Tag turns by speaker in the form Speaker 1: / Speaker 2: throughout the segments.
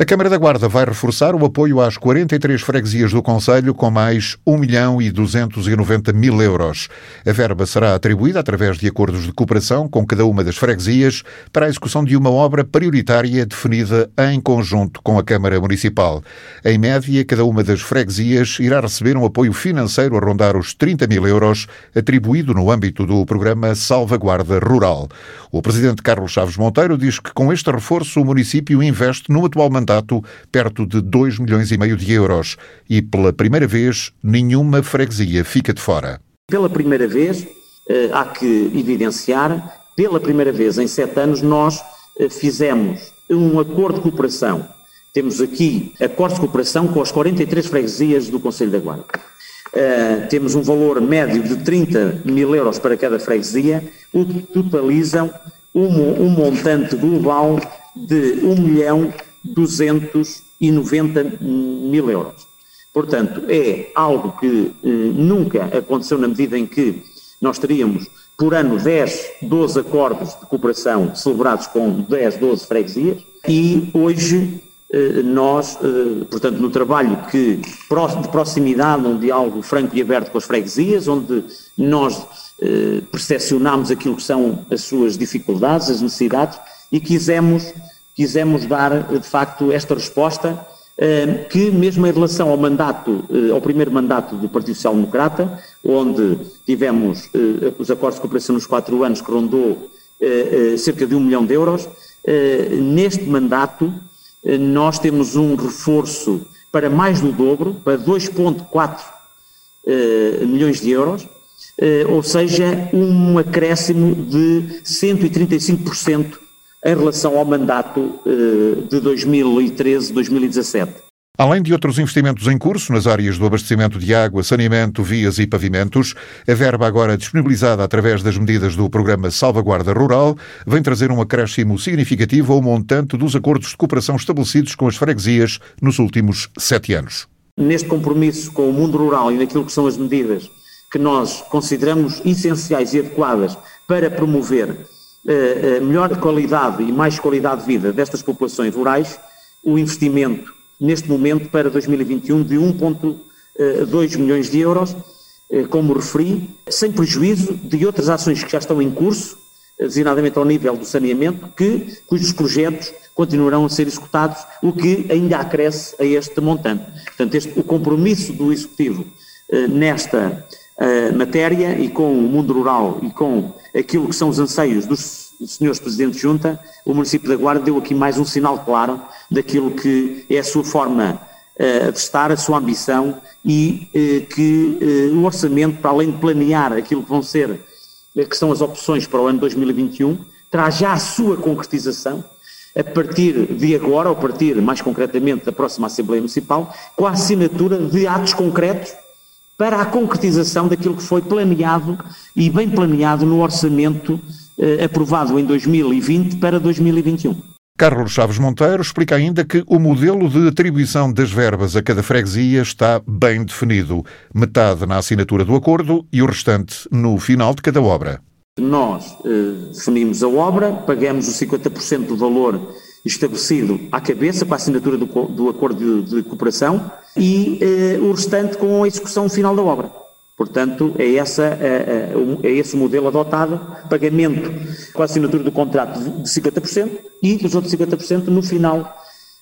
Speaker 1: A Câmara da Guarda vai reforçar o apoio às 43 freguesias do Conselho com mais 1 milhão e 290 mil euros. A verba será atribuída através de acordos de cooperação com cada uma das freguesias para a execução de uma obra prioritária definida em conjunto com a Câmara Municipal. Em média, cada uma das freguesias irá receber um apoio financeiro a rondar os 30 mil euros, atribuído no âmbito do programa Salvaguarda Rural. O presidente Carlos Chaves Monteiro diz que com este reforço o município investe no atual mandato mandato perto de 2 milhões e meio de euros e, pela primeira vez, nenhuma freguesia fica de fora.
Speaker 2: Pela primeira vez, eh, há que evidenciar, pela primeira vez em sete anos, nós eh, fizemos um acordo de cooperação. Temos aqui acordos de cooperação com as 43 freguesias do Conselho da Guarda. Uh, temos um valor médio de 30 mil euros para cada freguesia, o que totalizam um, um montante global de 1 milhão 290 mil euros. Portanto, é algo que eh, nunca aconteceu na medida em que nós teríamos por ano 10, 12 acordos de cooperação celebrados com 10, 12 freguesias e hoje eh, nós, eh, portanto, no trabalho que, de proximidade, um diálogo franco e aberto com as freguesias, onde nós eh, percepcionámos aquilo que são as suas dificuldades, as necessidades e quisemos quisemos dar, de facto, esta resposta, eh, que mesmo em relação ao mandato, eh, ao primeiro mandato do Partido Social Democrata, onde tivemos eh, os acordos de cooperação nos quatro anos que rondou cerca de um milhão de euros, neste mandato nós temos um reforço para mais do dobro, para 2,4 milhões de euros, ou seja, um acréscimo de 135% em relação ao mandato eh, de 2013-2017.
Speaker 1: Além de outros investimentos em curso nas áreas do abastecimento de água, saneamento, vias e pavimentos, a verba agora disponibilizada através das medidas do programa Salvaguarda Rural vem trazer um acréscimo significativo ao montante dos acordos de cooperação estabelecidos com as freguesias nos últimos sete anos.
Speaker 2: Neste compromisso com o mundo rural e naquilo que são as medidas que nós consideramos essenciais e adequadas para promover melhor qualidade e mais qualidade de vida destas populações rurais, o investimento neste momento para 2021 de 1,2 eh, milhões de euros, como referi, sem prejuízo de outras ações que já estão em curso, designadamente ao nível do saneamento, que, cujos projetos continuarão a ser executados, o que ainda acresce a este montante. Portanto, este, o compromisso do Executivo nesta matéria e com o mundo rural e com aquilo que são os anseios dos senhores Presidentes de Junta, o município da Guarda deu aqui mais um sinal claro daquilo que é a sua forma uh, de estar, a sua ambição e uh, que o orçamento, para além de planear aquilo que vão ser, que são as opções para o ano 2021, traz já a sua concretização. A partir de agora, ou a partir mais concretamente da próxima Assembleia Municipal, com a assinatura de atos concretos para a concretização daquilo que foi planeado e bem planeado no orçamento eh, aprovado em 2020 para 2021.
Speaker 1: Carlos Chaves Monteiro explica ainda que o modelo de atribuição das verbas a cada freguesia está bem definido. Metade na assinatura do acordo e o restante no final de cada obra.
Speaker 2: Nós eh, definimos a obra, pagamos o 50% do valor estabelecido à cabeça para a assinatura do, do acordo de, de, cooperação e eh, o restante com a execução final da obra. Portanto, é, essa, é, é, esse o modelo adotado, pagamento com a assinatura do contrato de 50% e os outros 50% no final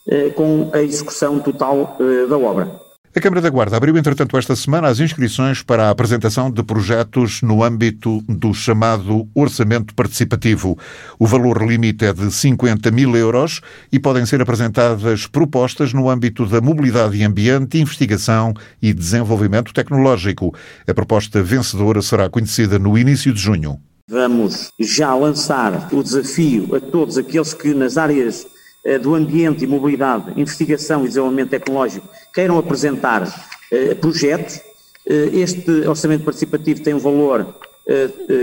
Speaker 2: eh, com a execução total da obra.
Speaker 1: A Câmara da Guarda abriu, entretanto, esta semana as inscrições para a apresentação de projetos no âmbito do chamado Orçamento Participativo. O valor limite é de 50 mil euros e podem ser apresentadas propostas no âmbito da mobilidade e ambiente, investigação e desenvolvimento tecnológico. A proposta vencedora será conhecida no início de junho.
Speaker 2: Vamos já lançar o desafio a todos aqueles que nas áreas do ambiente e mobilidade, investigação e desenvolvimento tecnológico queiram apresentar eh, projetos. Eh, este orçamento participativo tem um valor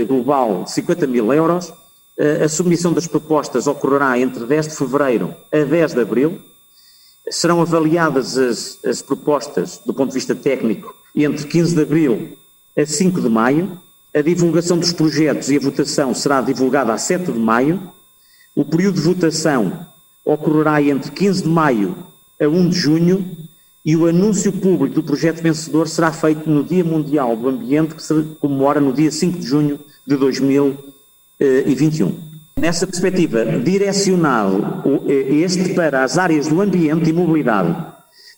Speaker 2: global de 50 mil euros. A submissão das propostas ocorrerá entre 10 de fevereiro a 10 de abril. Serão avaliadas as, as propostas do ponto de vista técnico entre 15 de abril a 5 de maio. A divulgação dos projetos e a votação será divulgada a 7 de maio. O período de votação ocorrerá entre 15 de maio a 1 de junho e o anúncio público do projeto vencedor será feito no Dia Mundial do Ambiente, que se comemora no dia 5 de junho de 2021. Nessa perspectiva, direcionado este para as áreas do ambiente e mobilidade,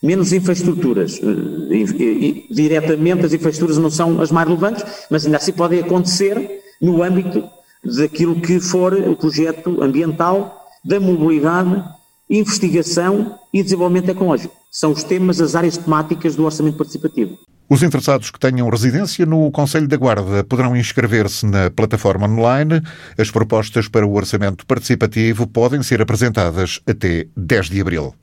Speaker 2: menos infraestruturas. Eh, diretamente as infraestruturas não são as mais relevantes, mas ainda assim podem acontecer no âmbito daquilo que for o projeto ambiental, da mobilidade, investigação e desenvolvimento tecnológico. São os temas, as áreas temáticas do orçamento participativo.
Speaker 1: Os interessados que tenham residência no Conselho da Guarda poderão inscrever-se na plataforma online. As propostas para o orçamento participativo podem ser apresentadas até 10 de abril.